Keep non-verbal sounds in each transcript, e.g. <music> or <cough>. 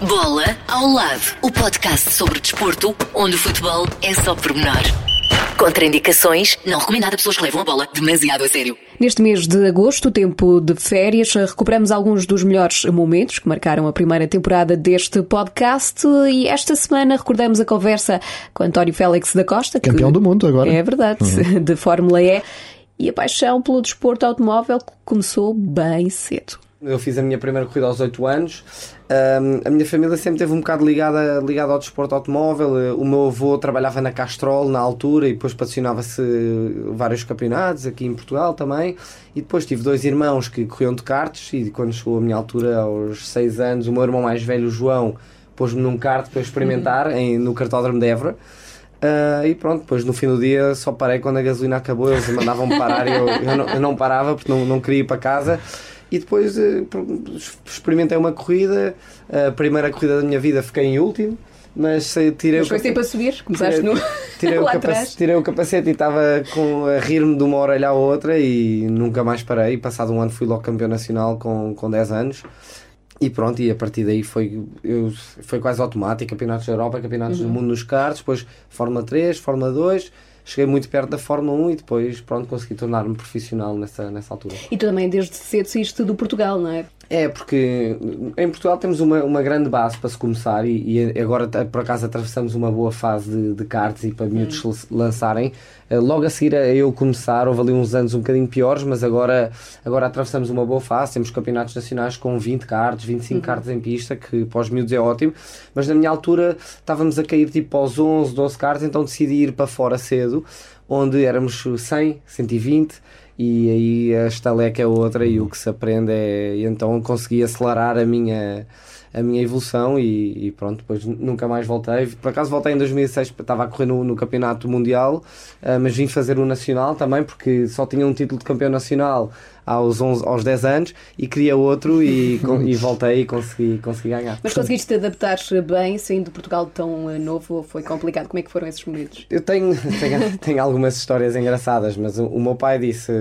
Bola ao lado, o podcast sobre desporto, onde o futebol é só pormenor. Contraindicações, não recomendado a pessoas que levam a bola demasiado a sério. Neste mês de agosto, tempo de férias, recuperamos alguns dos melhores momentos que marcaram a primeira temporada deste podcast e esta semana recordamos a conversa com António Félix da Costa. que Campeão do mundo agora. É verdade, <laughs> de Fórmula E. E a paixão pelo desporto automóvel começou bem cedo. Eu fiz a minha primeira corrida aos 8 anos. Um, a minha família sempre teve um bocado ligada, ligada ao desporto automóvel. O meu avô trabalhava na Castrol na altura e depois patrocinava-se vários campeonatos aqui em Portugal também. E depois tive dois irmãos que corriam de karts e quando chegou a minha altura, aos 6 anos, o meu irmão mais velho, o João, pôs-me num kart para eu experimentar em, no cartódromo de Évora. Uh, e pronto, depois no fim do dia só parei quando a gasolina acabou, eles mandavam-me parar e eu, eu, não, eu não parava porque não, não queria ir para casa. E depois uh, experimentei uma corrida, a primeira corrida da minha vida fiquei em último, mas uh, tirei mas foi sempre a subir, começaste tirei, no... <laughs> tirei, <laughs> o capacete, tirei o capacete e estava com, a rir-me de uma orelha à outra e nunca mais parei. Passado um ano fui logo campeão nacional com, com 10 anos. E pronto, e a partir daí foi, eu, foi quase automático, campeonatos da Europa, campeonatos uhum. do mundo nos carros, depois Fórmula 3, Fórmula 2, cheguei muito perto da Fórmula 1 e depois pronto, consegui tornar-me profissional nessa, nessa altura. E tu também desde cedo saíste do Portugal, não é? É, porque em Portugal temos uma, uma grande base para se começar e, e agora por acaso atravessamos uma boa fase de, de karts e para miúdos hum. lançarem. Eh, logo a seguir a eu começar, houve ali uns anos um bocadinho piores, mas agora, agora atravessamos uma boa fase. Temos campeonatos nacionais com 20 karts, 25 uhum. karts em pista, que para os miúdos é ótimo. Mas na minha altura estávamos a cair tipo aos 11, 12 karts, então decidi ir para fora cedo, onde éramos 100, 120 e aí a estaleca é outra e o que se aprende é. E então consegui acelerar a minha, a minha evolução e, e, pronto, depois nunca mais voltei. Por acaso voltei em 2006, estava a correr no, no Campeonato Mundial, uh, mas vim fazer o Nacional também, porque só tinha um título de campeão nacional aos, 11, aos 10 anos e queria outro e, <laughs> e voltei e consegui, consegui ganhar. Mas conseguiste te adaptar bem saindo de Portugal tão eh, novo ou foi complicado? Como é que foram esses momentos? Eu tenho, <laughs> tenho, tenho algumas histórias engraçadas, mas o, o, meu pai disse: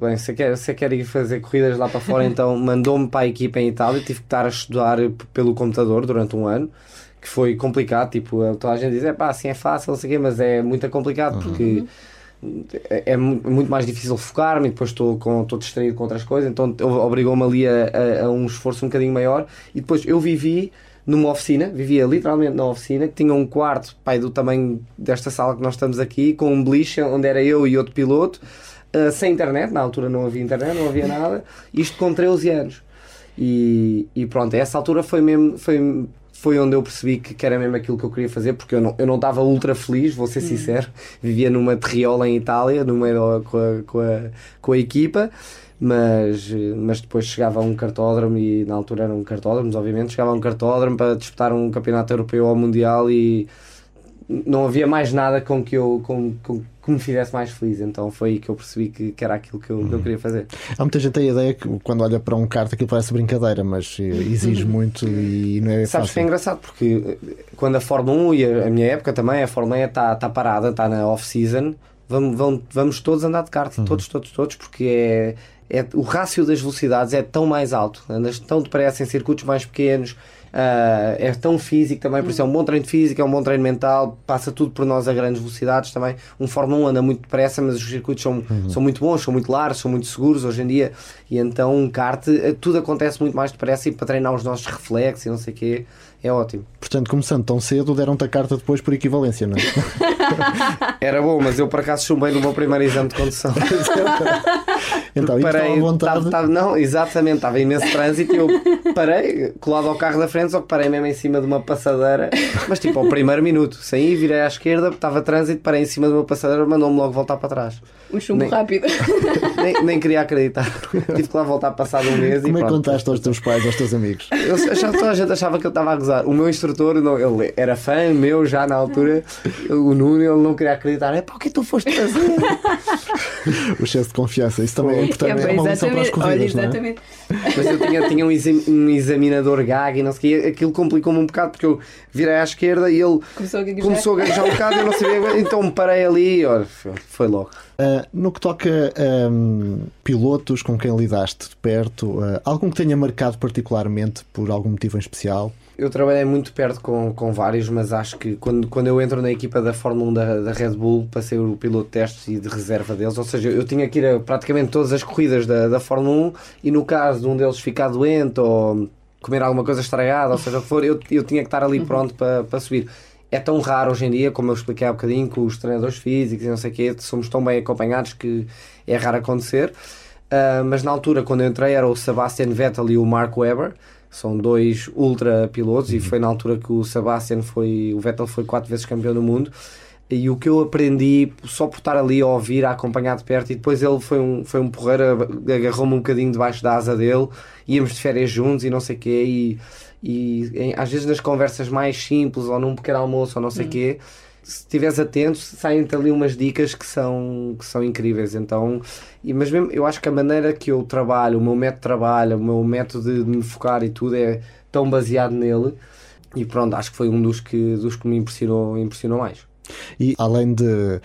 bem, você quer, você quer ir fazer corridas lá para fora, <laughs> então mandou-me para a equipa em Itália, tive que estar a estudar pelo computador durante um ano que foi complicado, tipo, toda a gente diz, é pá, assim é fácil, não sei o quê, mas é muito complicado uhum. porque uhum é, é muito mais difícil focar-me e depois estou, com, estou distraído com outras coisas, então obrigou-me ali a, a, a, um esforço um bocadinho maior. E depois eu vivi numa oficina, vivia literalmente na oficina, que tinha um quarto, pai, do tamanho desta sala que nós estamos aqui, com um beliche onde era eu e outro piloto, uh, sem internet, na altura não havia internet, não havia nada, isto com 13 anos. E, e pronto, essa altura foi mesmo, foi foi onde eu percebi que, era mesmo aquilo que eu queria fazer, porque eu não, eu não estava ultra feliz, vou ser hum. sincero. Vivia numa terriola em Itália, no meio com a, com a, com a equipa, mas, mas depois chegava a um cartódromo e na altura eram cartódromos, obviamente, chegava a um cartódromo para disputar um campeonato europeu ou mundial e não havia mais nada com que eu com, com, que me fizesse mais feliz. Então foi aí que eu percebi que, que era aquilo que eu, que eu, queria fazer. Há muita gente a ideia que quando olha para um kart aquilo parece brincadeira, mas exige muito e não é Sabes fácil. que é engraçado porque eh, quando a Fórmula 1 e a, a minha época também, a Fórmula 1 está tá parada, está na off-season, vamos, vamos, vamos todos andar de kart, uhum. todos, todos, todos, porque é, é, o rácio das velocidades é tão mais alto, andas tão depressa em circuitos mais pequenos Uh, é tão físico também, por isso é um bom treino físico, é um bom treino mental, passa tudo por nós a grandes velocidades também. Um Fórmula 1 anda muito depressa, mas os circuitos são, uhum. são muito bons, são muito largos, são muito seguros hoje em dia. E então um kart, eh, tudo acontece muito mais depressa e para treinar os nossos reflexos e não sei o quê é ótimo. Portanto, começando tão cedo, deram-te a carta depois por equivalência, não é? <laughs> Era bom, mas eu por acaso chumbei no meu primeiro exame de condução. <laughs> então, parei, à vontade. Tava, tava, não, exatamente, estava imenso trânsito e eu <laughs> parei, colado ao carro da frente, só que parei mesmo em cima de uma passadeira, mas tipo ao primeiro minuto, saí, virei à esquerda, estava trânsito, parei em cima de uma passadeira, mandou-me logo voltar para trás. Um chumbo nem, rápido. <laughs> Nem, nem, queria acreditar. Tive que lá voltar passado um mês Como e. Como é que contaste aos teus pais, aos teus amigos? Eu, já, toda a gente achava que eu estava a gozar. O meu instrutor, não, ele era fã meu já na altura, o Nuno, ele não queria acreditar. É para o que tu foste fazer? o excesso de confiança, isso também é importante, é, é uma lição para as corridas, olha, exatamente. Mas eu tinha, tinha um, exam, um examinador gag e não sei o quê, aquilo complicou-me um bocado porque eu virei à esquerda e ele Começou a gaguejar, começou a gaguejar um bocado e eu não sabia, então parei ali e olha, foi, foi logo. Uh, no que toca a um, pilotos com quem lidaste de perto, uh, algum que tenha marcado particularmente por algum motivo em especial? Eu trabalhei muito perto com, com vários, mas acho que quando, quando eu entro na equipa da Fórmula 1 da, da Red Bull, passei o piloto de testes e de reserva deles, ou seja, eu tinha que ir a praticamente todas as corridas da, da Fórmula 1 e no caso de um deles ficar doente ou comer alguma coisa estragada, ou seja o que for, eu, eu tinha que estar ali pronto para, para subir é tão raro hoje em dia, como eu expliquei há bocadinho, com os treinadores físicos e não sei o quê, somos tão bem acompanhados que é raro acontecer. Uh, mas na altura, quando eu entrei, era o Sebastian Vettel e o Mark Webber, são dois ultra pilotos, uhum. e foi na altura que o Sebastian foi, o Vettel foi quatro vezes campeão do mundo. E o que eu aprendi só por estar ali a ouvir, a acompanhar de perto, e depois ele foi um, foi um porreiro, agarrou-me um bocadinho debaixo da asa dele, íamos de férias juntos e não sei o quê, e e em, às vezes nas conversas mais simples ou num pequeno almoço ou não sei o uhum. quê se estiveres atento saem-te ali umas dicas que são, que são incríveis. Então, e, mas mesmo eu acho que a maneira que eu trabalho, o meu método de trabalho o meu método de, me focar e tudo é tão baseado nele. E pronto, acho que foi um dos que, dos que me impressionou, impressionou mais e além de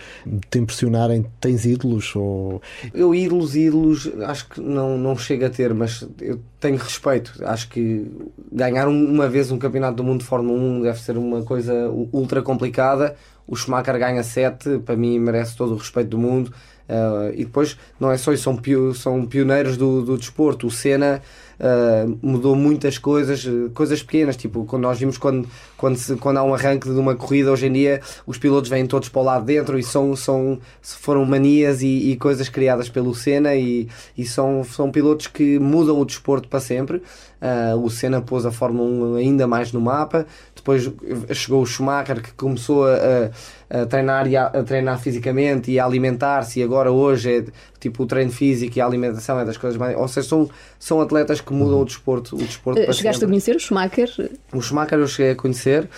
te impressionarem, tens ídolos? Ou... Eu, ídolos, ídolos, acho que não, não chega a ter, mas eu tenho respeito. Acho que ganhar uma vez um campeonato do mundo de Fórmula 1 deve ser uma coisa ultra complicada. O Schumacher ganha 7, para mim merece todo o respeito do mundo. Uh, e depois, não é só isso, são, são pioneiros do, do desporto. O Senna uh, mudou muitas coisas, coisas pequenas, tipo quando nós vimos quando, quando, se, quando há um arranque de uma corrida hoje em dia, os pilotos vêm todos para o lado dentro e são, são, foram manias e, e coisas criadas pelo Senna e, e são, são pilotos que mudam o desporto para sempre. Uh, o Senna pôs a Fórmula 1 ainda mais no mapa. Depois chegou o Schumacher que começou a, a treinar, e a, a, treinar fisicamente e a alimentar-se. E agora, hoje, é tipo o treino físico e a alimentação é das coisas mais. Ou seja, são, são atletas que mudam o desporto, o desporto uh, Chegaste sempre. a conhecer o Schumacher? O Schumacher eu cheguei a conhecer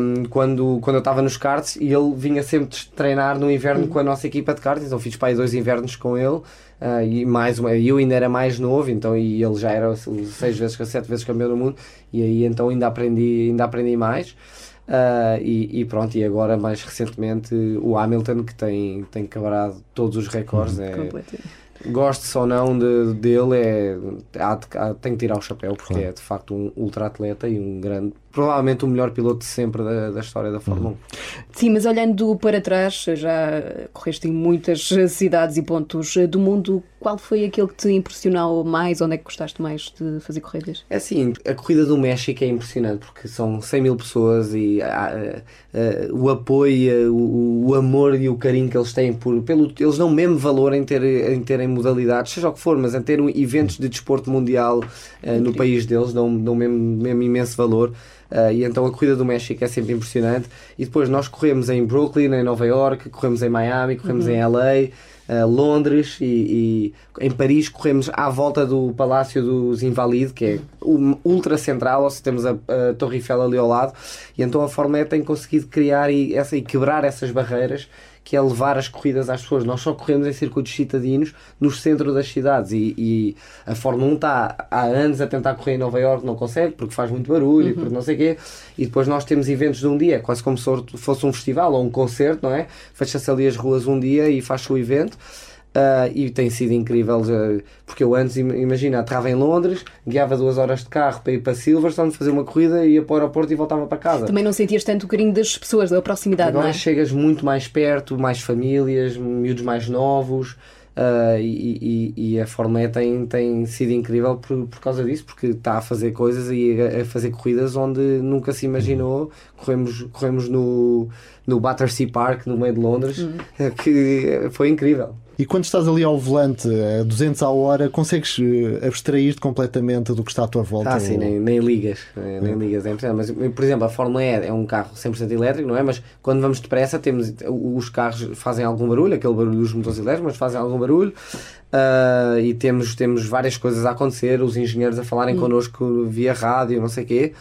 um, quando, quando eu estava nos karts e ele vinha sempre treinar no inverno uhum. com a nossa equipa de karts. Então fiz para aí dois invernos com ele. Uh, e mais uma, eu ainda era mais novo, então e ele já era seis vezes, sete vezes campeão do mundo, e aí então ainda aprendi, ainda aprendi mais. Uh, e, e, pronto, e agora mais recentemente o Hamilton que tem, tem quebrado todos os recordes. Uhum. É, goste ou não de, dele, é, há, há, tem que tirar o chapéu porque claro. é de facto um ultra atleta e um grande provavelmente o melhor piloto de sempre da, da história da Fórmula uhum. 1. Sim, mas olhando para trás, já correste em muitas cidades e pontos do mundo. Qual foi aquele que te impressionou mais? Onde é que gostaste mais de fazer corridas? É assim, a corrida do México é impressionante porque são 100 mil pessoas e uh, uh, o apoio, o, o, amor e o carinho que eles têm por. Pelo, eles dão mesmo valor em, ter, em terem modalidades, seja o que for, mas em ter eventos de desporto mundial uh, no país deles, dão, dão mesmo, mesmo imenso valor. Uh, e então a corrida do México é sempre impressionante. E depois nós corremos em Brooklyn, em Nova York, corremos em Miami, corremos uhum. em LA. Uh, Londres e, e, em Paris corremos à volta do Palácio dos Invalides, que é ultra central, ou seja, temos a, a Torre Eiffel ali ao lado, e então a Fórmula E tem conseguido criar e, essa, e quebrar essas barreiras que é levar as corridas às pessoas. Nós só corremos em circuitos citadinos no centro das cidades e, e a Fórmula 1 está há anos a tentar correr em Nova York, não consegue porque faz muito barulho uhum. porque não sei o quê. E depois nós temos eventos de um dia, quase como se fosse um festival ou um concerto, não é? Fecha-se ali as ruas um dia e faz o evento. Uh, e tem sido incrível porque eu antes, imagina, aterrava em Londres, guiava duas horas de carro para ir para Silverstone, fazer uma corrida, ia para o aeroporto e voltava para casa. Também não sentias tanto o carinho das pessoas, da proximidade, Agora não é? chegas muito mais perto, mais famílias, miúdos mais novos. Uh, e, e, e, a Fórmula E tem, tem sido incrível por, por causa disso, porque está a fazer coisas e a, a fazer corridas onde nunca se imaginou. Corremos, corremos no, no Battersea Park, no meio de Londres, uhum. <laughs> que foi incrível. E quando estás ali ao volante a 200 à hora, consegues eh, abstrair-te completamente do que está à tua volta? Ah, sim, nem, nem ligas. Nem, nem ligas, é Mas, por exemplo, a Fórmula E é um carro 100% elétrico, não é? Mas quando vamos depressa, temos, os carros fazem algum barulho, aquele barulho dos motores elétricos, mas fazem algum barulho. Uh, e temos, temos várias coisas a acontecer, os engenheiros a falarem hum. connosco via rádio, não sei o quê.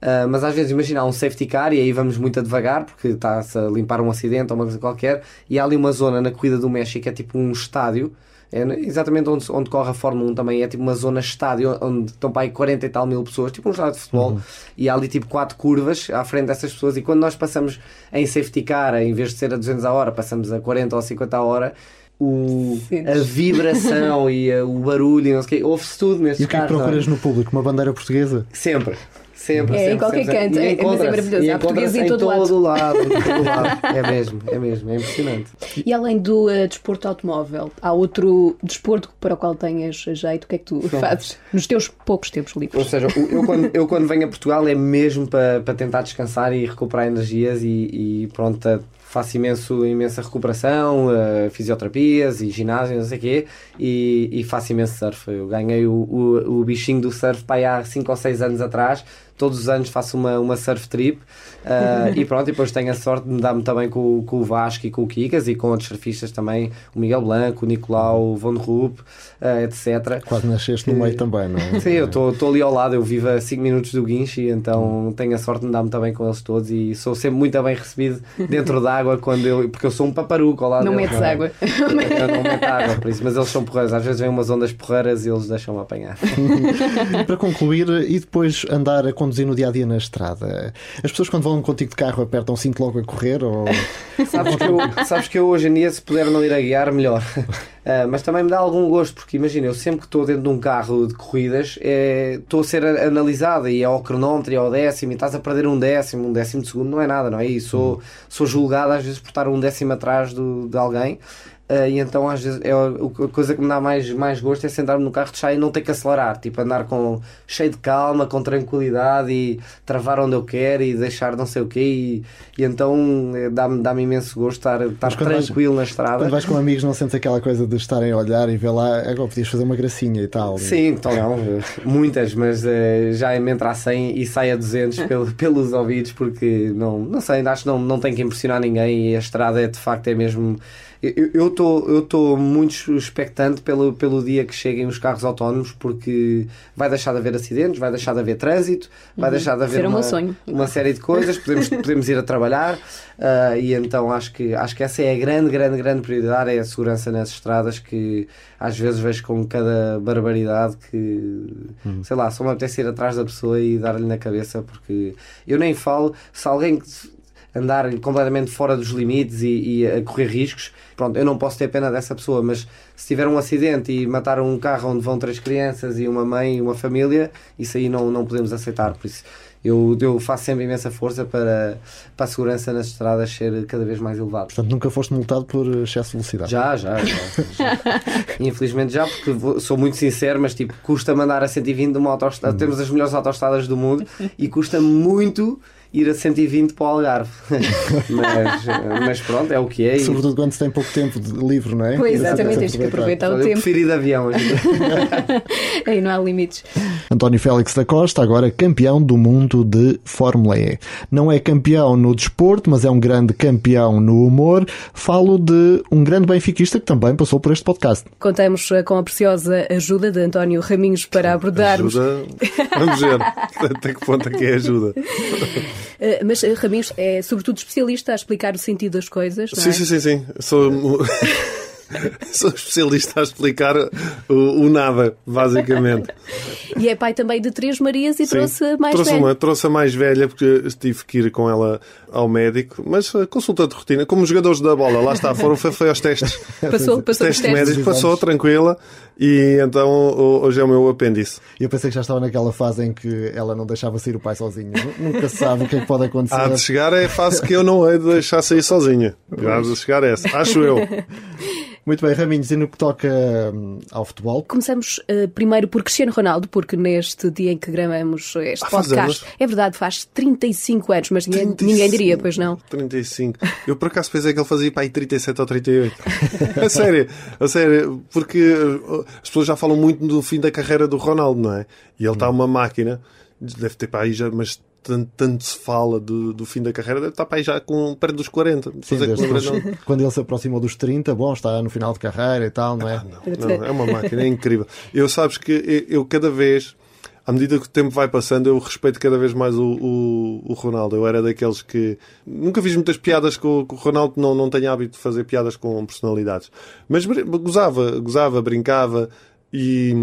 Uh, mas às vezes imagina um safety car e aí vamos muito a devagar porque está-se a limpar um acidente ou uma coisa qualquer e há ali uma zona na corrida do México que é tipo um estádio É exatamente onde, onde corre a Fórmula 1 também. É tipo uma zona estádio onde estão para aí 40 e tal mil pessoas, tipo um estádio de futebol. Uhum. E há ali tipo quatro curvas à frente dessas pessoas. E quando nós passamos em safety car, em vez de ser a 200 a hora, passamos a 40 ou 50 a hora o, a vibração <laughs> e a, o barulho e não sei o quê. Ouve-se tudo nestes E o que é que procuras no público? Uma bandeira portuguesa? Sempre. Sempre, é, sempre, em qualquer sempre, canto, é, mas é maravilhoso. Há português em, em todo, lado. lado. Em todo lado. É mesmo, é mesmo, é impressionante. E além do uh, desporto automóvel, há outro desporto para o qual tenhas jeito? O que é que tu Não. fazes nos teus poucos tempos livres? Ou seja, eu quando, eu quando venho a Portugal é mesmo para, para tentar descansar e recuperar energias e, e pronto, faço imenso, imensa recuperação, uh, fisioterapias e ginásio, não sei o quê, e, e, faço imenso surf. Eu ganhei o, o, o bichinho do surf para há 5 ou 6 anos atrás, todos os anos faço uma, uma surf trip uh, e pronto, e depois tenho a sorte de me dar-me também com, com o Vasco e com o Kikas e com outros surfistas também, o Miguel Blanco, o Nicolau Von Rupp, uh, etc. Quase nasceste no meio também, não é? <laughs> Sim, eu estou ali ao lado, eu vivo a 5 minutos do guincho e então tenho a sorte de me dar-me também com eles todos e sou sempre muito bem recebido dentro da água quando eu, porque eu sou um paparuco ao lado Não deles, metes não é? água. Eu não meto água, por isso, mas eles são porreiros, às vezes vêm umas ondas porreiras e eles deixam-me apanhar. <laughs> Para concluir, e depois andar a conduzir no dia a dia na estrada? As pessoas quando vão contigo de carro apertam o cinto logo a correr? Ou... <laughs> sabes, que eu, sabes que eu hoje em dia, se puder não ir a guiar, melhor. Uh, <laughs> mas também me dá algum gosto, porque imagina, eu sempre que estou dentro de um carro de corridas, é, estou a ser analisada e é ao cronómetro e é ao décimo, e estás a perder um décimo, um décimo de segundo, não é nada, não é? E sou, hum. sou julgado às vezes por estar um décimo atrás do, de alguém. Uh, e então às vezes é a, coisa que me dá mais, mais gosto é sentar-me no carro de chá e não ter que acelerar, tipo andar com cheio de calma, com tranquilidade e travar onde eu quero e deixar não sei o quê e, e então eh, dá-me dá imenso gosto estar, estar tranquilo vais, na estrada. Quando vais com amigos não sentes aquela coisa de estarem a olhar e ver lá, agora podias fazer uma gracinha e tal. Sim, então não, muitas, mas uh, já entra a 100 e sai a 200 <laughs> pelo, pelos ouvidos porque não, não sei, acho que não, não tem que impressionar ninguém e a estrada é de facto é mesmo eu estou eu tô muito expectante pelo, pelo dia que cheguem os carros autónomos porque vai deixar de haver acidentes, vai deixar de haver trânsito, vai uhum. deixar de haver uma, uma, série de coisas, podemos, <laughs> podemos ir a trabalhar uh, e então acho que, acho que essa é a grande, grande, grande prioridade, é a segurança nas estradas que às vezes vejo com cada barbaridade que, uhum. sei lá, só me apetece ir atrás da pessoa e dar-lhe na cabeça porque eu nem falo, se alguém andar completamente fora dos limites e, e, a correr riscos. Pronto, eu não posso ter pena dessa pessoa, mas se tiver um acidente e matar um carro onde vão três crianças e uma mãe e uma família, isso aí não, não podemos aceitar. Por isso, eu, eu faço sempre imensa força para, para a segurança nas estradas ser cada vez mais elevada. Portanto, nunca foste multado por excesso de velocidade? Já, já. já, já. <laughs> Infelizmente já, porque vou, sou muito sincero, mas tipo, custa mandar a 120 de uma autostrada. Hum. Temos as melhores autostradas do mundo e custa muito ir a 120 para o Algarve. <laughs> mas, mas pronto, é o que é. Sobretudo quando se tem pouco tempo de livre, não é? Pois, exatamente, tens que aproveitar o eu tempo. Prefiro ir de avião. <laughs> Aí não há limites. António Félix da Costa, agora campeão do mundo de Fórmula E. Não é campeão no desporto, mas é um grande campeão no humor. Falo de um grande benfiquista que também passou por este podcast. Contamos eh, com a preciosa ajuda de António Raminhos para abordarmos. Ajuda, vamos ver <laughs> até que ponto é que é ajuda. Uh, mas uh, Raminhos é sobretudo especialista a explicar o sentido das coisas. Sim, é? sim, sim, sim. Sou. <laughs> Sou especialista a explicar o, o, nada, basicamente. E é pai também de três Marias e Sim, trouxe a mais trouxe velha. Uma, trouxe a mais velha porque tive que ir com ela ao médico, mas consulta de rotina, como os jogadores da bola, lá está, foram, foi, foi aos testes. Passou, passou testes médicos, passou tranquila e então hoje é o meu apêndice. Eu pensei que já estava naquela fase em que ela não deixava sair o pai sozinho. Nunca se sabe o que é que pode acontecer. <laughs> Há de chegar é a fase que eu não hei de deixar sair sozinha. Há de chegar essa, acho eu. <laughs> Muito bem, Raminhos, e no que toca hum, ao futebol? Começamos uh, primeiro por Cristiano Ronaldo, porque neste dia em que gravamos este ah, podcast, é verdade, faz 35 anos, mas 35, ninguém, ninguém, diria, pois não? 35. Eu por acaso pensei que ele fazia para aí 37 ou 38. <laughs> a sério, a sério, porque uh, as pessoas já falam muito do fim da carreira do Ronaldo, não é? E ele está uma máquina, deve ter para aí já, mas tanto, tanto se fala do, do, fim da carreira, deve estar para aí já com perto dos 40. Sim, é quando ele se aproximou dos 30, bom, está no final de carreira e tal, não é? Ah, não, não, é uma máquina, é incrível. Eu sabes que eu, eu cada vez à medida que o tempo vai passando, eu respeito cada vez mais o, o, o Ronaldo. Eu era daqueles que nunca fiz muitas piadas com, com o Ronaldo, não, não tenho hábito de fazer piadas com personalidades. Mas gozava, gozava, brincava e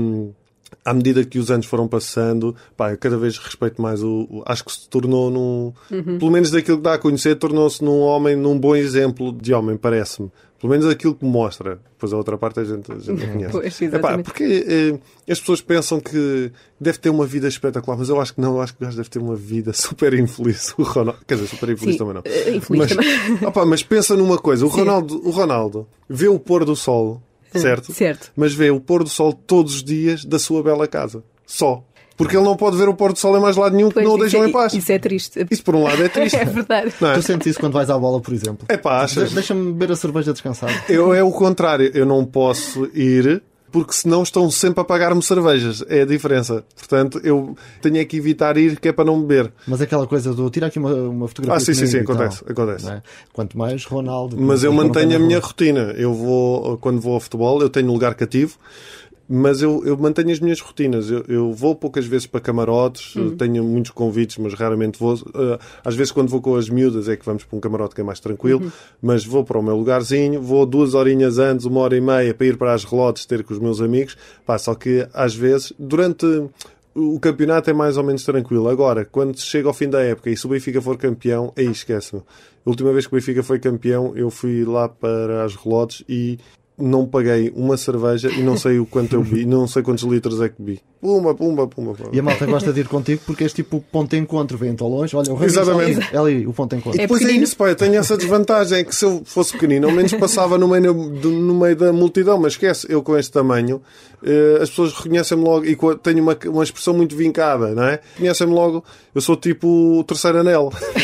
à medida que os anos foram passando, pá, eu cada vez respeito mais o. o- acho que se tornou num. Pelo menos daquilo que dá a conhecer, tornou-se num homem, num bom exemplo de homem, parece-me. Pelo menos aquilo que mostra. Depois a outra parte a gente, a gente não conhece. Pois, Epá, porque eh, as pessoas pensam que deve ter uma vida espetacular, mas eu acho que não. Eu acho que o gajo deve ter uma vida <laughs> super infeliz. O Ronaldo, quer dizer, super infeliz Sim, também não. eh, infeliz mas, também. <laughs> Opa, mas pensa numa coisa: o Sim. Ronaldo, o Ronaldo vê o pôr do sol, certo? Certo. Mas vê o pôr do sol todos os dias da sua bela casa. Só. Porque ele não pode ver o pôr do sol em mais lado nenhum que não o deixam é- em paz. Isso é triste. Isso por um lado é triste. <laughs> É verdade. Não é? Tu sentes isso quando vais à bola, por exemplo? É pá, achas? De- Deixa-me beber a cerveja descansado. Eu é o contrário. Eu não posso ir porque senão estão sempre a pagar-me cervejas. É a diferença. Portanto, eu tenho é que evitar ir que é para não beber. Mas aquela coisa do tira aqui uma, uma fotografia. Ah, sim, sim, sim, tal, acontece, acontece. não é? Quanto mais Ronaldo. Mas eu mantenho a minha rotina. Eu vou, quando vou ao futebol, eu tenho lugar cativo, mas eu, eu mantenho as minhas rotinas. Eu, eu vou poucas vezes para camarotes, tenho muitos convites, mas raramente vou. Uh, Às vezes, quando vou com as miúdas, é que vamos para um camarote que é mais tranquilo, mas vou para o meu lugarzinho, vou duas horinhas antes, uma hora e meia, para ir para as relotes ter com os meus amigos. Pá, só que às vezes, durante o campeonato é mais ou menos tranquilo. Agora, quando chega ao fim da época e se o Benfica for campeão, aí esquece-me. A última vez que o Benfica foi campeão, eu fui lá para as relotes e não paguei uma cerveja e não sei o quanto eu bebi, não sei quantos litros é que bebi. Pumba, pumba, pumba. pumba. E a malta gosta de ir contigo porque és tipo o ponto de encontro. Vem ao longe, olha, o Ramiro Exatamente. ali, é ali, o ponto de encontro. É Depois é pequenino. isso, pá, eu tenho essa desvantagem, é que se eu fosse pequenino, ao menos passava no meio, no meio da multidão, mas esquece, eu com este tamanho, eh, as pessoas reconhecem-me logo, e tenho uma, uma expressão muito vincada, não é? Reconhecem-me logo, eu sou tipo o terceiro anel. <laughs>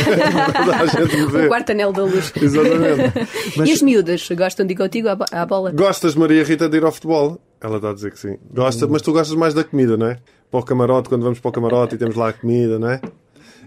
Toda a gente me vê. O quarto anel da luz. Exatamente. Mas- E as miúdas gostam de ir contigo à bola? Gostas, Maria Rita, de ir ao futebol? Ela está a dizer que sim. Gosta, mas tu gostas mais da comida, não é? Para o camarote, quando vamos para o camarote e temos lá a comida, não é?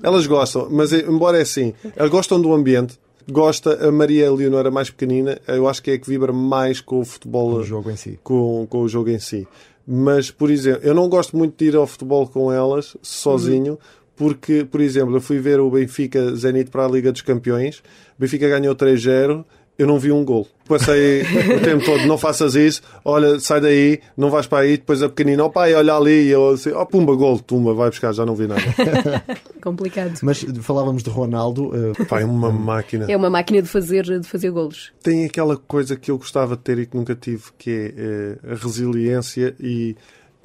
Elas gostam, mas eh, embora é assim, elas gostam do ambiente. Gosta, a Maria Leonora mais pequenina, eu acho que é a que vibra mais com o futebol, O jogo em si. com, com o jogo em si. Mas, por exemplo, eu não gosto muito de ir ao futebol com elas, sozinho, porque, por exemplo, eu fui ver o Benfica Zenit para a Liga dos Campeões, o Benfica ganhou 3-0, eu não vi um gol. Passei o tempo todo, não faças isso, olha, sai daí, não vais para aí, depois a pequenina, ó pai, olha ali, e eu assim, ó pumba, gol, tumba, vai buscar, já não vi nada. <laughs> Complicado. Mas falávamos de Ronaldo. eh, Pá, é uma máquina. É uma máquina de fazer, de fazer golos. tem aquela coisa que eu gostava de ter e que nunca tive, que é eh, a resiliência e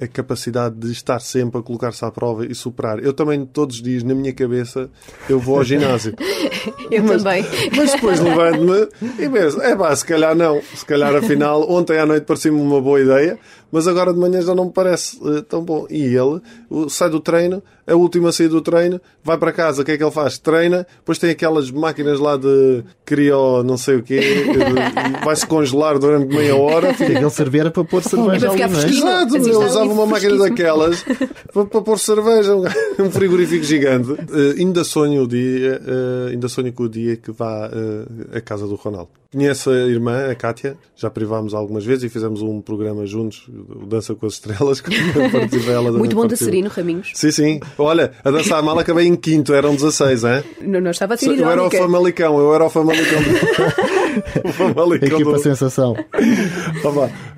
a capacidade de estar sempre a colocar-se à prova e superar. Eu também, todos os dias, na minha cabeça, eu vou ao ginásio. <laughs> Eu também. Mas depois levanto-me e penso, é pá, se calhar não. Se calhar, afinal, ontem à noite parecia-me uma boa ideia, mas agora de manhã já não me parece eh, tão bom. E ele o- sai do treino, a última saída do treino, vai para casa, o que é que ele faz? Treina, depois tem aquelas máquinas lá de criou não sei o quê, vai-se congelar durante meia hora. que aquele servir era para pôr cerveja ali, não é? Exato, eu está usava uma máquina daquelas para, para pôr cerveja, um, frigorífico gigante. Eh, ainda sonho o dia, eh, ainda sonho com o dia que vá à casa do Ronaldo. Conheço a irmã, a Kátia, já privámos algumas vezes e fizemos um programa juntos, o Dança com as Estrelas, <laughs> que participei ela também Muito bom serino, Raminhos. Sim, sim. Olha, a dançar a mala acabei em quinto, eram 16, hein? Não, não estava a ser Eu era o. Famalicão, eu era o Famalicão. <laughs> o A Famalicão equipa do- sensação. <laughs>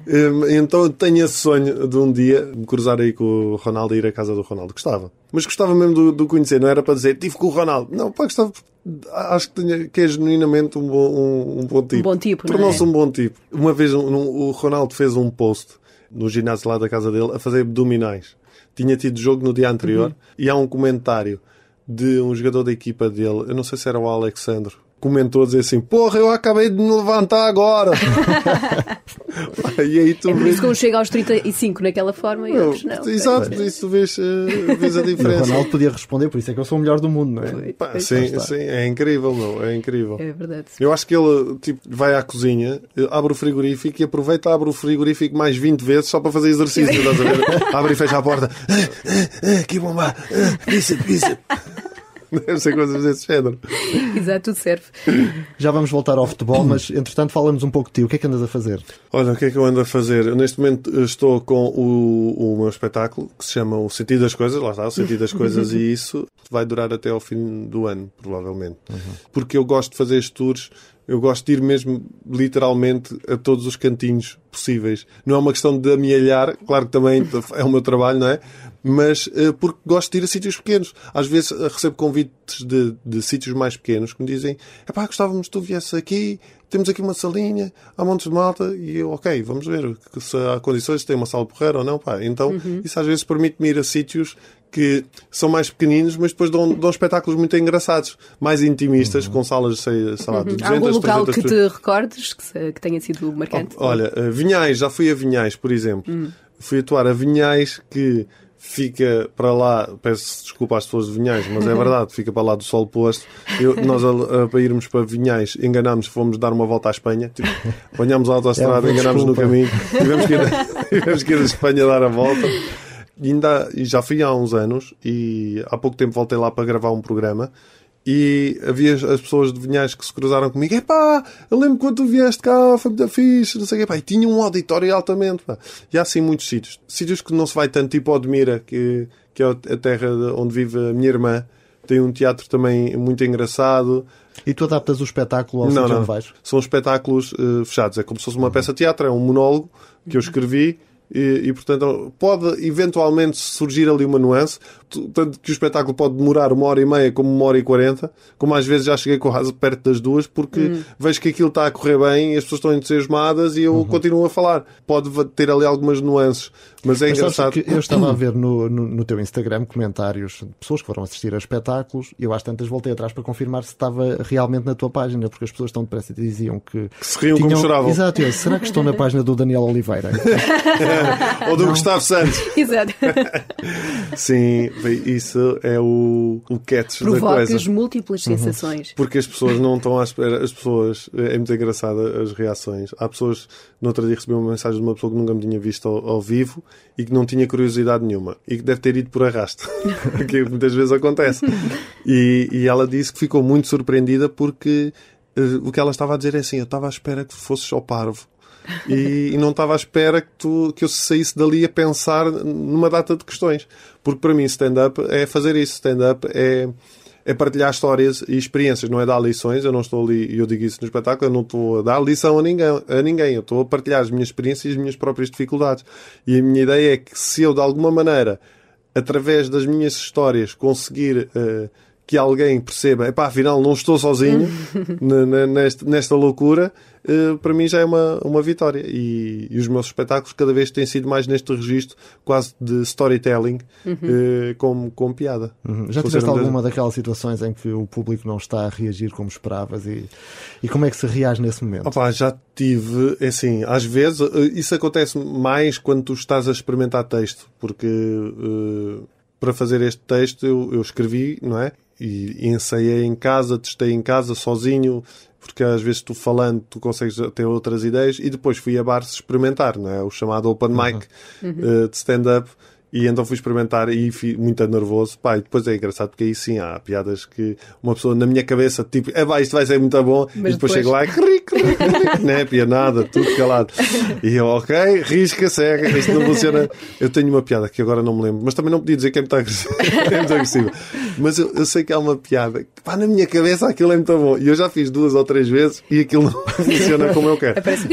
Hum, Então tenho esse sonho de um dia me cruzar aí com o Ronaldo e ir à casa do Ronaldo. Gostava. Mas gostava mesmo do, do conhecer, não era para dizer tive com o Ronaldo. Não, pá, gostava. Acho que, tenho- que é genuinamente um bom, um, um bom tipo. bom tipo, não é? Tornou-se um bom tipo. Uma vez um- um- o Ronaldo fez um post no ginásio lá da casa dele a fazer abdominais. Tinha tido jogo no dia anterior Uhum. e há um comentário de um jogador da equipa dele, eu não sei se era o Alexandre, comentou a dizer assim: Porra, eu acabei de me levantar agora. <laughs> e aí tu É por vês. isso que um chega aos 35 naquela forma e Não, outros não. Exato, por isso tu vês, eh, vês a E o diferença. Ronaldo podia responder, por isso é que eu sou o melhor do mundo, não é? Pá, sim, sim, é incrível, meu, é incrível. É verdade. Eu acho que ele tipo, vai à cozinha, abre o frigorífico e aproveita, abre o frigorífico mais 20 vezes só para fazer exercício. Estás a ver? Abre e fecha a porta. Ah, ah, ah, que bomba! Ah, <laughs> bíceps, bíceps. Deve ser coisas desse género. <laughs> Exato, tudo serve. Já vamos voltar ao futebol, <clears throat> mas entretanto fala-nos um pouco de ti. O que é que andas a fazer? Olha, o que é que eu ando a fazer? Eu, neste momento estou com o, o meu espetáculo que se chama O Sentido das Coisas, lá está, O Sentido das Coisas, e <laughs> isso vai durar até ao fim do ano, provavelmente. Porque eu gosto de fazer estes tours, eu gosto de ir mesmo literalmente a todos os cantinhos possíveis. Não é uma questão de amealhar, claro que também é o meu trabalho, não é? Mas eh, porque gosto de ir a sítios pequenos. Às vezes eh, recebo convites de, de sítios mais pequenos que me dizem: pá, gostávamos que tu viesse aqui, temos aqui uma salinha, há montes de malta, e eu, ok, vamos ver se há condições, se tem uma sala porreira ou não, pá. Então, isso às vezes permite-me ir a sítios que são mais pequeninos, mas depois dão, dão espetáculos muito engraçados, mais intimistas, com salas, sei, sei lá, de 200, Há algum local 300 que te recordes que, que tenha sido marcante? Olha, eh, Vinhais, já fui a Vinhais, por exemplo. Hum. Fui atuar a Vinhais, que fica para lá, peço desculpa às pessoas de Vinhais, mas é <laughs> verdade, fica para lá do sol posto. Eu- nós, a, a- para irmos para Vinhais, enganámos, fomos dar uma volta à Espanha. Tipo, apanhámos a autostrada, É, enganámos no caminho. Tivemos que, ir, a- <laughs> tivemos que ir a Espanha dar a volta. Ainda, já fui há uns anos e há pouco tempo voltei lá para gravar um programa e havia as pessoas de Vinhais que se cruzaram comigo. Epá, eu lembro quando tu vieste cá, foi muito fixe, não sei o quê. Pá, e tinha um auditório altamente. Pá. E há assim muitos sítios. Sítios que não se vai tanto, tipo Odmira, que, que é a terra de- onde vive a minha irmã. Tem um teatro também muito engraçado. E tu adaptas o espetáculo ao Não, sítio não. onde vais? São espetáculos eh, fechados. É como se fosse uma peça de teatro, é um monólogo que eu escrevi e, e, portanto, pode eventualmente surgir ali uma nuance. Tanto que o espetáculo pode demorar uma hora e meia, como uma hora e quarenta, como às vezes já cheguei quase perto das duas, porque vejo que aquilo está a correr bem e as pessoas estão entusiasmadas e eu continuo a falar. Pode ter ali algumas nuances, mas é Mas engraçado. que eu estava a <coughs> ver no, no, no teu Instagram comentários de pessoas que foram assistir a espetáculos e eu às tantas voltei atrás para confirmar se estava realmente na tua página, porque as pessoas tão depressa e diziam que. se riam como choravam. Exato, eu, será que estão na <laughs> página do Daniel Oliveira? <laughs> Ou do Gustavo Santos. <laughs> Exato. <laughs> Sim, isso é o, o catch da coisa. Provocas múltiplas sensações. Porque as pessoas não estão à espera. As pessoas. É muito engraçada as reações. Há pessoas. No outro dia recebi uma mensagem de uma pessoa que nunca me tinha visto ao, ao vivo e que não tinha curiosidade nenhuma. E que deve ter ido por arrasto. <laughs> que muitas vezes acontece. E, e ela disse que ficou muito surpreendida porque eh, o que ela estava a dizer é assim: eu estava à espera que fosses ao parvo. E, e não estava à espera que, tu, que eu saísse dali a pensar numa data de questões. Porque para mim, stand-up é fazer isso. Stand-up é, é partilhar histórias e experiências, não é dar lições. Eu não estou ali, e eu digo isso no espetáculo, eu não estou a dar lição a ninguém, a ninguém. Eu estou a partilhar as minhas experiências e as minhas próprias dificuldades. E a minha ideia é que se eu, de alguma maneira, através das minhas histórias, conseguir eh, que alguém perceba, epá, afinal não estou sozinho <laughs> nesta, nesta loucura, eh, para mim já é uma, uma vitória. E, e os meus espetáculos cada vez têm sido mais neste registro quase de storytelling eh, com, com piada. Uhum. Já tiveste um alguma daquelas situações em que o público não está a reagir como esperavas e, e como é que se reage nesse momento? Opa, já tive, é assim, às vezes eh, isso acontece mais quando tu estás a experimentar texto, porque eh, para fazer este texto eu, eu escrevi, não é? E ensaiei em casa, testei em casa, sozinho, porque às vezes tu falando tu consegues ter outras ideias e depois fui a bares experimentar, não é? O chamado open mic eh, de stand-up. E então fui experimentar e fui muito nervoso. Pá, e depois é engraçado porque aí sim há piadas que uma pessoa na minha cabeça, tipo, é pá, isto vai ser muito bom. Mas e depois, depois- chego lá e cri, cri, cri, nada, tudo calado. E eu, ok, risca, segue, isto não funciona. Eu tenho uma piada que agora não me lembro, mas também não podia dizer que é muito agressiva. <laughs> é muito agressiva. Mas eu, eu sei que há uma piada que, pá, na minha cabeça aquilo é muito bom. E eu já fiz duas ou três vezes e aquilo não <laughs> funciona como eu quero. Aparece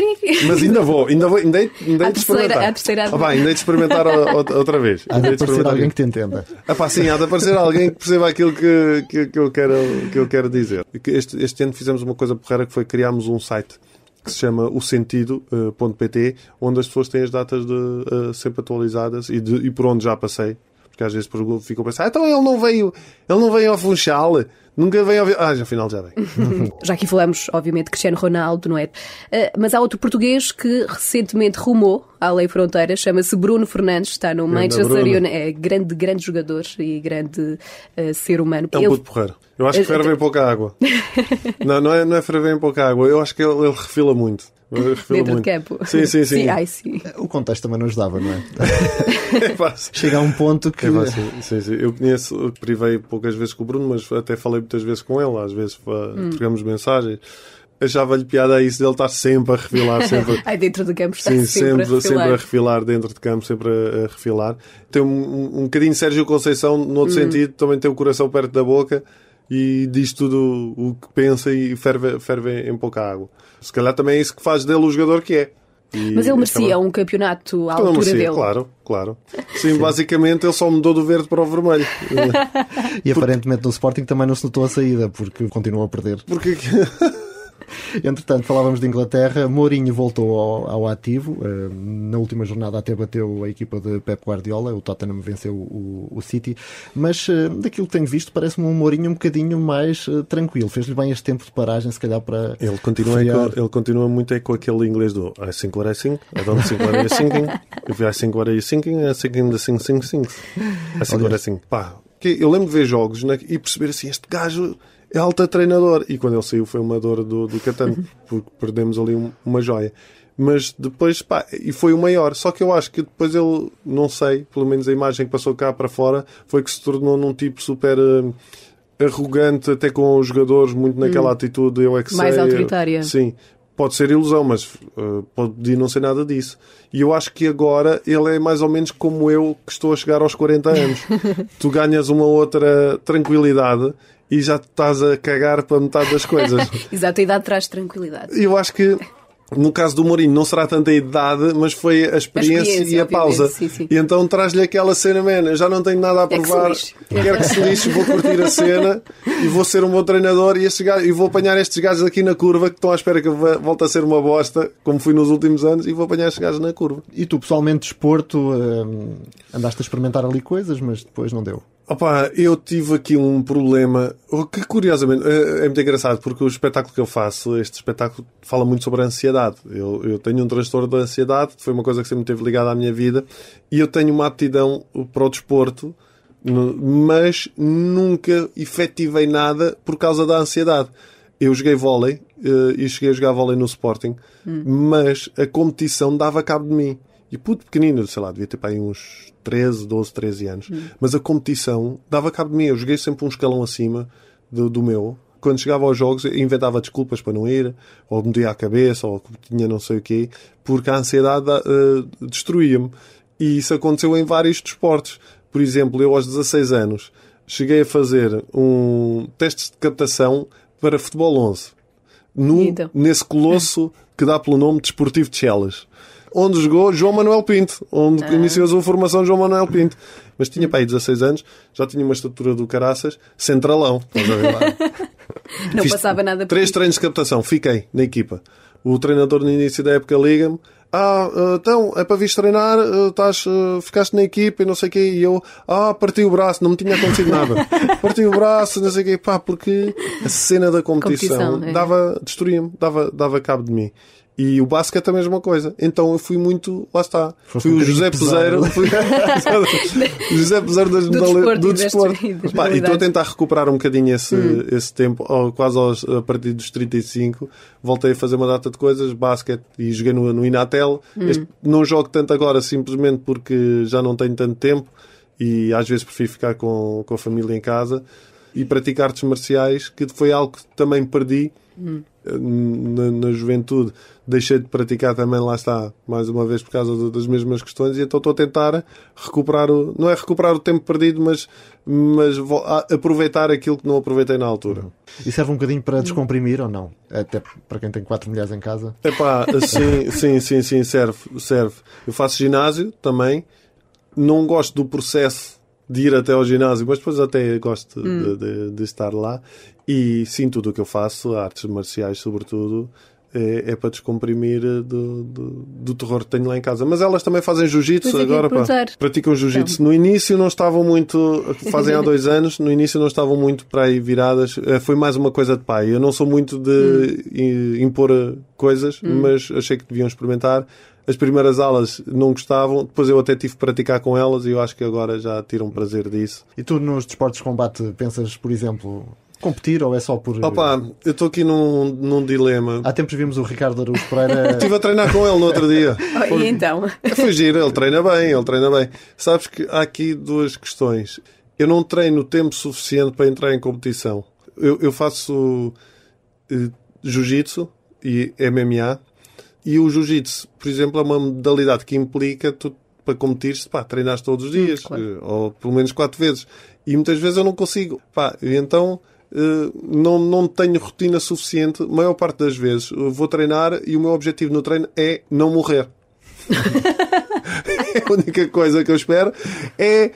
Mas ainda vou, ainda vou, ainda ainda experimentar. Ah, pá, ainda de experimentar outra vez. Ainda de hei de aparecer alguém que te entenda. Ah, pá, sim, há de aparecer alguém que perceba aquilo que, que, que, eu, quero, que eu quero dizer. Este, este ano fizemos uma coisa porreira que foi criámos um site que se chama o sentido.pt, onde as pessoas têm as datas de, eh, sempre atualizadas e, de- e por onde já passei. Porque às vezes por Google ficam a pensar, ah, então ele não veio, ele não veio ao Funchal, nunca veio ao... Vi-" Ah, já afinal já veio. <laughs> Já aqui falamos, obviamente, de Cristiano Ronaldo, não é? Eh, mas há outro português que recentemente rumou à Lei Fronteira, chama-se Bruno Fernandes, está no Grande Manchester. United, é grande, grande jogador e grande eh, ser humano. É um Ele- puto porreiro. Eu acho que Eu- ferve em pouca água. <laughs> não, não é, não é ferver em pouca água. Eu acho que ele, ele refila muito. <laughs> Dentro muito. de campo. Sim, sim, sim. sim, ai, sim. O contexto também não ajudava, não é? É <laughs> Chega a um ponto que. É sim, sim, sim. Eu conheço, eu privei poucas vezes com o Bruno, mas até falei muitas vezes com ele. Às vezes Hum. trocamos mensagens. Achava-lhe piada a isso dele estar sempre a refilar, <laughs> sempre. Ai, dentro do campo está Sim, sempre, sempre, a sempre a refilar. dentro de campo, sempre a, a refilar. Tem um, um, um bocadinho Sérgio Conceição, no outro sentido, também tem o coração perto da boca e diz tudo o que pensa e ferve, ferve em pouca água. Se calhar também é isso que faz dele o jogador que é. E Mas ele merecia um campeonato à Ele altura merecia, dele. Claro, claro. Sim, basicamente ele só mudou do verde para o vermelho. <laughs> E aparentemente no Sporting também não se notou a saída, porque continuou a perder. Porque Entretanto, falávamos de Inglaterra, Mourinho voltou ao, ao ativo. eh, Na última jornada até bateu a equipa de Pep Guardiola, o Tottenham venceu o, o City. Mas eh, daquilo que tenho visto, parece-me um Mourinho um bocadinho mais eh, tranquilo. Fez-lhe bem este tempo de paragem, se calhar para. Ele continua, ele continua muito aí com aquele inglês do I think what I think, I don't think what I thinking, if I think what I thinking, I think the thing, thing, things. I think what I think. Pá, eu lembro de ver jogos né, e perceber assim, este gajo alta treinador. E quando ele saiu foi uma dor do, do Catano, porque perdemos ali um- uma joia. Mas depois, pá, e foi o maior. Só que eu acho que depois ele, não sei, pelo menos a imagem que passou cá para fora, foi que se tornou num tipo super eh, arrogante, até com os jogadores, muito naquela atitude, eu é que Mais sei. autoritária. Sim, pode ser ilusão, mas uh, pode não ser nada disso. E eu acho que agora ele é mais ou menos como eu que estou a chegar aos 40 anos. <laughs> tu ganhas uma outra tranquilidade e já estás a cagar para metade das coisas. <laughs> Exato, a idade traz tranquilidade. Eu acho que no caso do Mourinho não será tanta a idade, mas foi a experiência, experiência, e a pausa. sim, sim. E então traz-lhe aquela cena, man, eu já não tenho nada a que provar. lixe. Quero que se lixe, vou curtir a cena e vou ser um bom treinador e, estes gajos- e vou apanhar estes gajos aqui na curva que estão à espera que volte a ser uma bosta, como fui nos últimos anos, e vou apanhar estes gajos na curva. E tu, pessoalmente, desporto, eh, andaste a experimentar ali coisas, mas depois não deu. Opa, eu tive aqui um problema o que curiosamente é é muito engraçado porque o espetáculo que eu faço, este espetáculo fala muito sobre a ansiedade. Eu, eu tenho um transtorno da ansiedade, foi uma coisa que sempre esteve ligada à minha vida e eu tenho uma aptidão para o desporto, mas nunca efetivei nada por causa da ansiedade. Eu joguei vôlei eh, e cheguei a jogar vôlei no Sporting, mas a competição dava cabo de mim. E puto pequenino, sei lá, devia ter para aí uns 13, 12, 13 anos. Mas a competição dava cabo de mim. Eu joguei sempre um escalão acima do, do meu. Quando chegava aos jogos, inventava desculpas para não ir, ou me doía a cabeça, ou tinha não sei o quê, porque a ansiedade eh, destruía-me. E isso aconteceu em vários desportos. Por exemplo, eu aos 16 anos cheguei a fazer um teste de captação para futebol 11 no, Então. nesse colosso <laughs> que dá pelo nome Desportivo de Chelas. Onde jogou João Manuel Pinto, onde iniciou a sua formação João Manuel Pinto. Mas tinha para aí 16 anos, já tinha uma estatura do caraças, centralão. <laughs> Não Fiz passava nada por Três isso. treinos de captação, fiquei na equipa. O treinador no início da época liga-me. Ah, ah, então, é para vir treinar, ah, estás, ah, ficaste na equipa e não sei o quê. E eu, ah, parti o braço, não me tinha acontecido nada. <laughs> parti o braço, não sei o quê. Pá, porque a cena da competição, Competição, é. dava, destruía-me, dava, dava cabo de mim. E o basquete é a mesma coisa. Então eu fui muito, lá está. Foste fui um o José Peseiro. Fui, <laughs> <laughs> José Peseiro das Do desporto do e desporto. e <laughs> e estou a tentar recuperar um bocadinho esse, esse tempo, ao- quase aos, a partir dos 35. Voltei a fazer uma data de coisas, basquete, e joguei no, no Inatel. Este- não jogo tanto agora, simplesmente porque já não tenho tanto tempo e às vezes prefiro ficar com, com a família em casa. E praticar artes marciais, que foi algo que também perdi eh, na, na juventude. Deixei de praticar também, lá está, mais uma vez por causa das mesmas questões, e então estou a tentar recuperar o. Não é recuperar o tempo perdido, mas, mas aproveitar aquilo que não aproveitei na altura. E serve um bocadinho para descomprimir ou não? Até para quem tem quatro mulheres em casa. Epá, sim, <laughs> sim, sim, sim, serve, serve. Eu faço ginásio também. Não gosto do processo de ir até ao ginásio, mas depois até gosto de, de- de estar lá. E sim, tudo o que eu faço, artes marciais sobretudo, é, é para descomprimir do, do, do terror que tenho lá em casa. Mas elas também fazem jiu-jitsu agora, pá. Praticam jiu-jitsu. No início não estavam muito, fazem há <laughs> dois anos, no início não estavam muito para aí viradas. Eh, Foi mais uma coisa de pai. Eu não sou muito de i- impor coisas, mas achei que deviam experimentar. As primeiras aulas não gostavam, depois eu até tive que praticar com elas e eu acho que agora já tiram prazer disso. E tu nos desportos de combate pensas, por exemplo, competir ou é só por. Opa, eu estou aqui num, num dilema. Há tempos vimos o Ricardo Araújo Pereira. <laughs> Estive a treinar com ele no outro dia. <laughs> Oh, e então? Foi giro, ele treina bem, ele treina bem. Sabes que há aqui duas questões. Eu não treino tempo suficiente para entrar em competição. Eu, eu faço eh, jiu-jitsu e MMA. E o jiu-jitsu, por exemplo, é uma modalidade que implica tu, para competir, pá, treinares todos os dias, claro. eh, ou pelo menos quatro vezes. E muitas vezes eu não consigo. Pá, e então eh, não, não tenho rotina suficiente. Maior parte das vezes vou treinar e o meu objetivo no treino é não morrer. <laughs> a única coisa que eu espero é.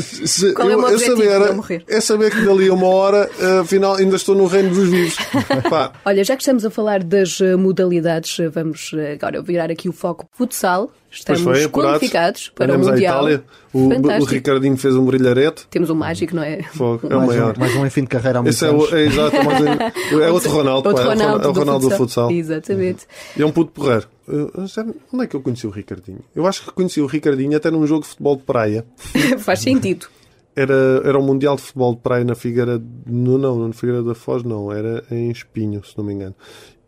Se- Qual é o eu- eu Não morrer. é saber que dali a uma hora, eh, afinal, ainda estou no reino dos vivos. <laughs> Olha, já que estamos a falar das eh, modalidades, eh, vamos agora virar aqui o foco futsal. Estamos pois foi, qualificados para Andamos o à Mundial. Itália. O, o. Ricardinho fez um brilharete. Temos um mágico, não é? Fogo, É o <laughs> mais, maior. um, mais um em fim de carreira há Esse é, o, é exato, é, mais um- <laughs> é outro Ronaldo, Outro pá, é o Ronaldo, Ronaldo, é o Ronaldo do futsal. Exatamente. E é um puto porreiro. Uh, Onde é que eu conheci o Ricardinho? Eu acho que conheci o Ricardinho até num jogo de futebol de praia. <laughs> Faz sentido. Era, era o Mundial de Futebol de Praia na Figueira. No, não, na Figueira da Foz, não. Era em Espinho, se não me engano.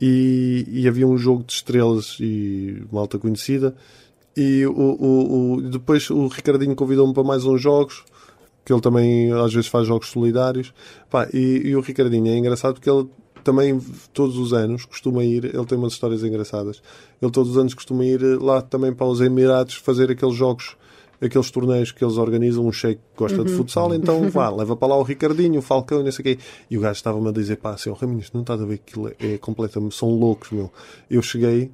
E, e havia um jogo de estrelas e malta conhecida. E o, o, o- depois o Ricardinho convidou-me para mais uns jogos. Que ele também às vezes faz jogos solidários. Pá, e, e o Ricardinho é engraçado porque ele também todos os anos costuma ir. Ele tem umas histórias engraçadas. Ele todos os anos costuma ir lá também para os Emirados fazer aqueles jogos aqueles torneios que eles organizam, um sheik que gosta de futsal, então <laughs> vá, leva para lá o Ricardinho, o Falcão e não sei o quê. E o gajo estava-me a dizer, pá, seu Raminho, isto não estás a ver que aquilo é completamente, são loucos, meu. Eu cheguei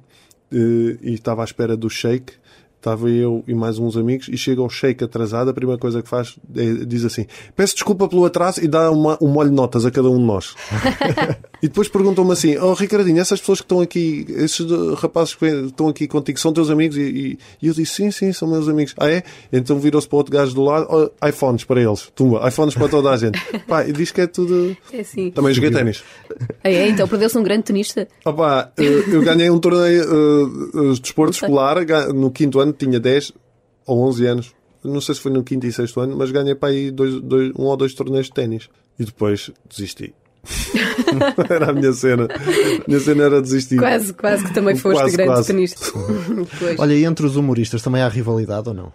eh, e estava à espera do sheik, estava eu e mais uns amigos, e chega o sheik atrasado, a primeira coisa que faz é, diz assim, peço desculpa pelo atraso e dá uma, um molho de notas a cada um de nós. <laughs> E depois perguntam-me assim: Oh Ricardinho, essas pessoas que estão aqui, esses uh, rapazes que estão aqui contigo, são teus amigos? E, e- e eu disse: Sim, sim, são meus amigos. Ah, é? Então virou-se para o outro gajo do lado: oh, iPhones para eles, tumba, iPhones para toda a gente. <laughs> Pá, e diz que é tudo. É assim. Também joguei ténis. É, é, então perdeu-se um grande tenista. Opa, eu ganhei um torneio eh, de desporto escolar no quinto ano, tinha 10 ou 11 anos. Não sei se foi no quinto e sexto ano, mas ganhei para aí dois, dois- um ou dois torneios de ténis. E depois desisti. <laughs> era a minha cena. A minha cena era desistir. Quase, quase que também foste Quase, grande quase. tenista. <laughs> Olha, e entre os humoristas também há rivalidade ou não?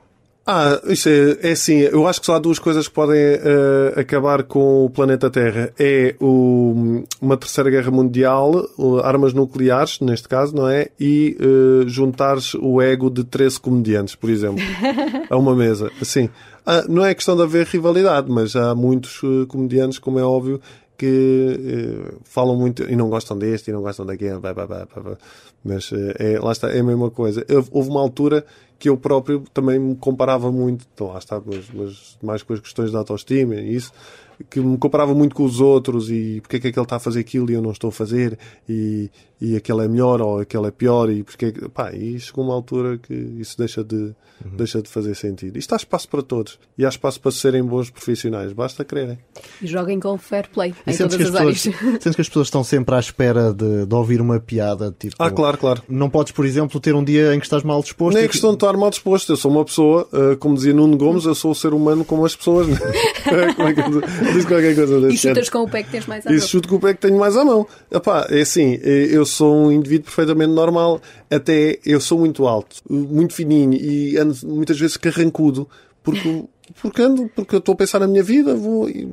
Ah, isso é, é assim, eu acho que só há duas coisas que podem eh, acabar com o planeta Terra. É o- uma terceira guerra mundial, armas nucleares, neste caso, não é? E eh, juntares o ego de 13 comediantes, por exemplo, <laughs> a uma mesa. Assim, ah, não é questão de haver rivalidade, mas há muitos eh, comediantes, como é óbvio, que eh, falam muito e não gostam deste e não gostam daquele, blá, blá, blá, blá, blá. mas eh, é, lá está, é a mesma coisa. Houve uma altura que eu próprio também me comparava muito, então lá está, mas, mas mais com as questões da autoestima e isso, que me comparava muito com os outros e porque é que aquele está a fazer aquilo e eu não estou a fazer e, e aquele é melhor ou aquele é pior e porque é que- pá, e chegou uma altura que isso deixa de, deixa de fazer sentido. Isto há espaço para todos e há espaço para serem bons profissionais, basta quererem. E joguem com fair play E em todas que, as as áreas. pessoas, <laughs> sentes que as pessoas estão sempre à espera de, de ouvir uma piada? Tipo, Ah, claro, claro. Não podes, por exemplo, ter um dia em que estás mal disposto. Nem é questão de estar mal disposto. Eu sou uma pessoa, uh, como dizia Nuno Gomes, eu sou o ser humano como as pessoas. <laughs> como é que eu <laughs> diz qualquer coisa E desse género. chutas com o pé que tens mais à E mão. chuto com o pé que tenho mais à mão. Epá, é assim, eh, eu sou um indivíduo perfeitamente normal. Até eu sou muito alto, muito fininho e ando muitas vezes carrancudo. Porque, <laughs> porque ando, porque eu estou a pensar na minha vida. Vou, e,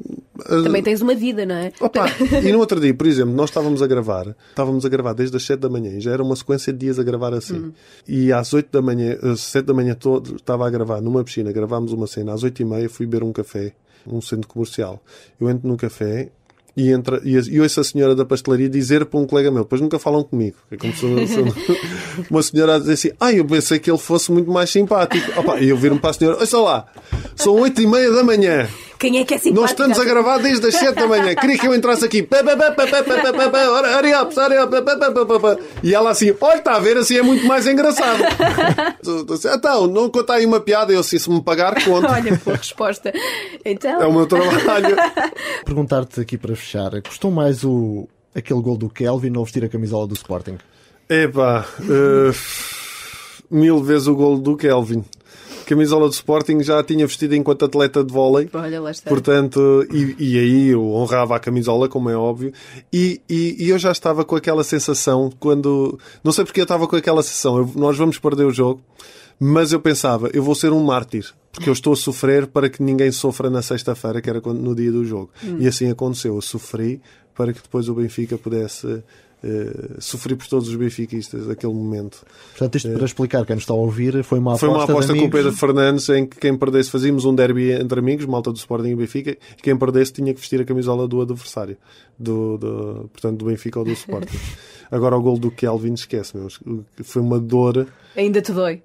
eh, Também tens uma vida, não é? Opa, e no outro dia, por exemplo, nós estávamos a gravar, estávamos a gravar desde as 7 da manhã, e já era uma sequência de dias a gravar assim. E às 8 da manhã, às 7 da manhã todo, estava a gravar numa piscina, gravámos uma cena, às 8 e meia fui beber um café, num centro comercial. Eu entro no café e, entra, e, e ouço a senhora da pastelaria dizer para um colega meu, depois nunca falam comigo. É como se, <laughs> uma senhora a dizer assim, ah, eu pensei que ele fosse muito mais simpático. Opa, e eu viro-me para a senhora, olha lá, são 8 e meia da manhã. Quem é que é simpático? Nós estamos a gravar desde as 7 da manhã. Queria que eu entrasse aqui. E ela assim, olha, está a ver, assim é muito mais engraçado. Então, não conta aí uma piada. Eu se se me pagar, conto. Olha, boa resposta. Então... É o meu trabalho. Perguntar-te aqui para fechar, custou mais o aquele gol do Kelvin ou vestir a camisola do Sporting? Epá, uh, mil vezes o gol do Kelvin camisola do Sporting, já a tinha vestida enquanto atleta de vôlei. Olha, lá está. Portanto, e, e aí eu honrava a camisola, como é óbvio, e, e, e eu já estava com aquela sensação quando. Não sei porque eu estava com aquela sensação, eu- nós vamos perder o jogo, mas eu pensava, eu vou ser um mártir, porque eu estou a sofrer para que ninguém sofra na sexta-feira, que era no dia do jogo. E assim aconteceu, eu sofri para que depois o Benfica pudesse. Eh, sofrer por todos os benfiquistas naquele momento. Portanto, isto para explicar quem nos está a ouvir, foi uma Foi aposta, uma aposta com o. Pedro Fernandes em que quem perdesse fazíamos um derby entre amigos, malta do Sporting e Benfica, e quem perdesse tinha que vestir a camisola do adversário, do, do- portanto do Benfica ou do Sporting. <laughs> Agora o gol do Kelvin esquece, meus. Foi uma dor. Ainda te dói.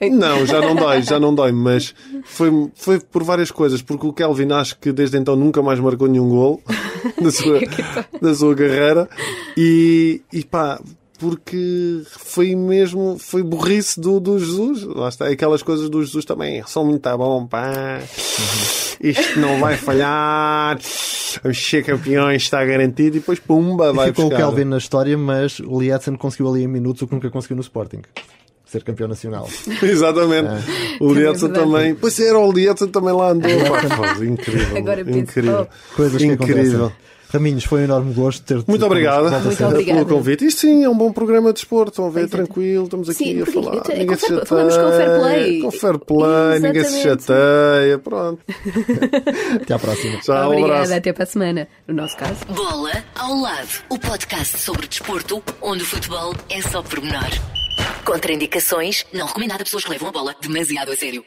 Não, já não dói, já não dói, mas foi, foi por várias coisas, porque o Kelvin acho que desde então nunca mais marcou nenhum gol <laughs> na sua, <laughs> na sua carreira e, e pá, porque foi mesmo, foi burrice do, do Jesus. Lá está, aquelas coisas do Jesus também são muito bom, pá. Isto não vai falhar. Vamos ser campeões, está garantido. E depois, pumba, vai Ficou o buscar. Kelvin na história, mas o Lietzen conseguiu ali em minutos o que nunca conseguiu no Sporting. Ser campeão nacional. <laughs> Exatamente. O Lietzen verdade. também. Pois era, o Lietzen também lá andou. Pá, incrível. Agora incrível. Coisas que incrível. acontecem. Raminhos, foi um enorme gosto ter-te Muito obrigada. pelo convite. Isto sim é um bom programa de esporte. Estão a ver, é. tranquilo. Estamos aqui Sim, a falar. é Ninguém com se fair- chateia. falamos com fair play. Com fair play, ninguém se chateia. Pronto. <laughs> Até à próxima. Tchau, um Obrigada, abraço. até para a semana. No nosso caso. Bola ao lado, o podcast sobre desporto, onde o futebol é só pormenor. Contraindicações, não recomendado a pessoas que levam a bola demasiado a sério.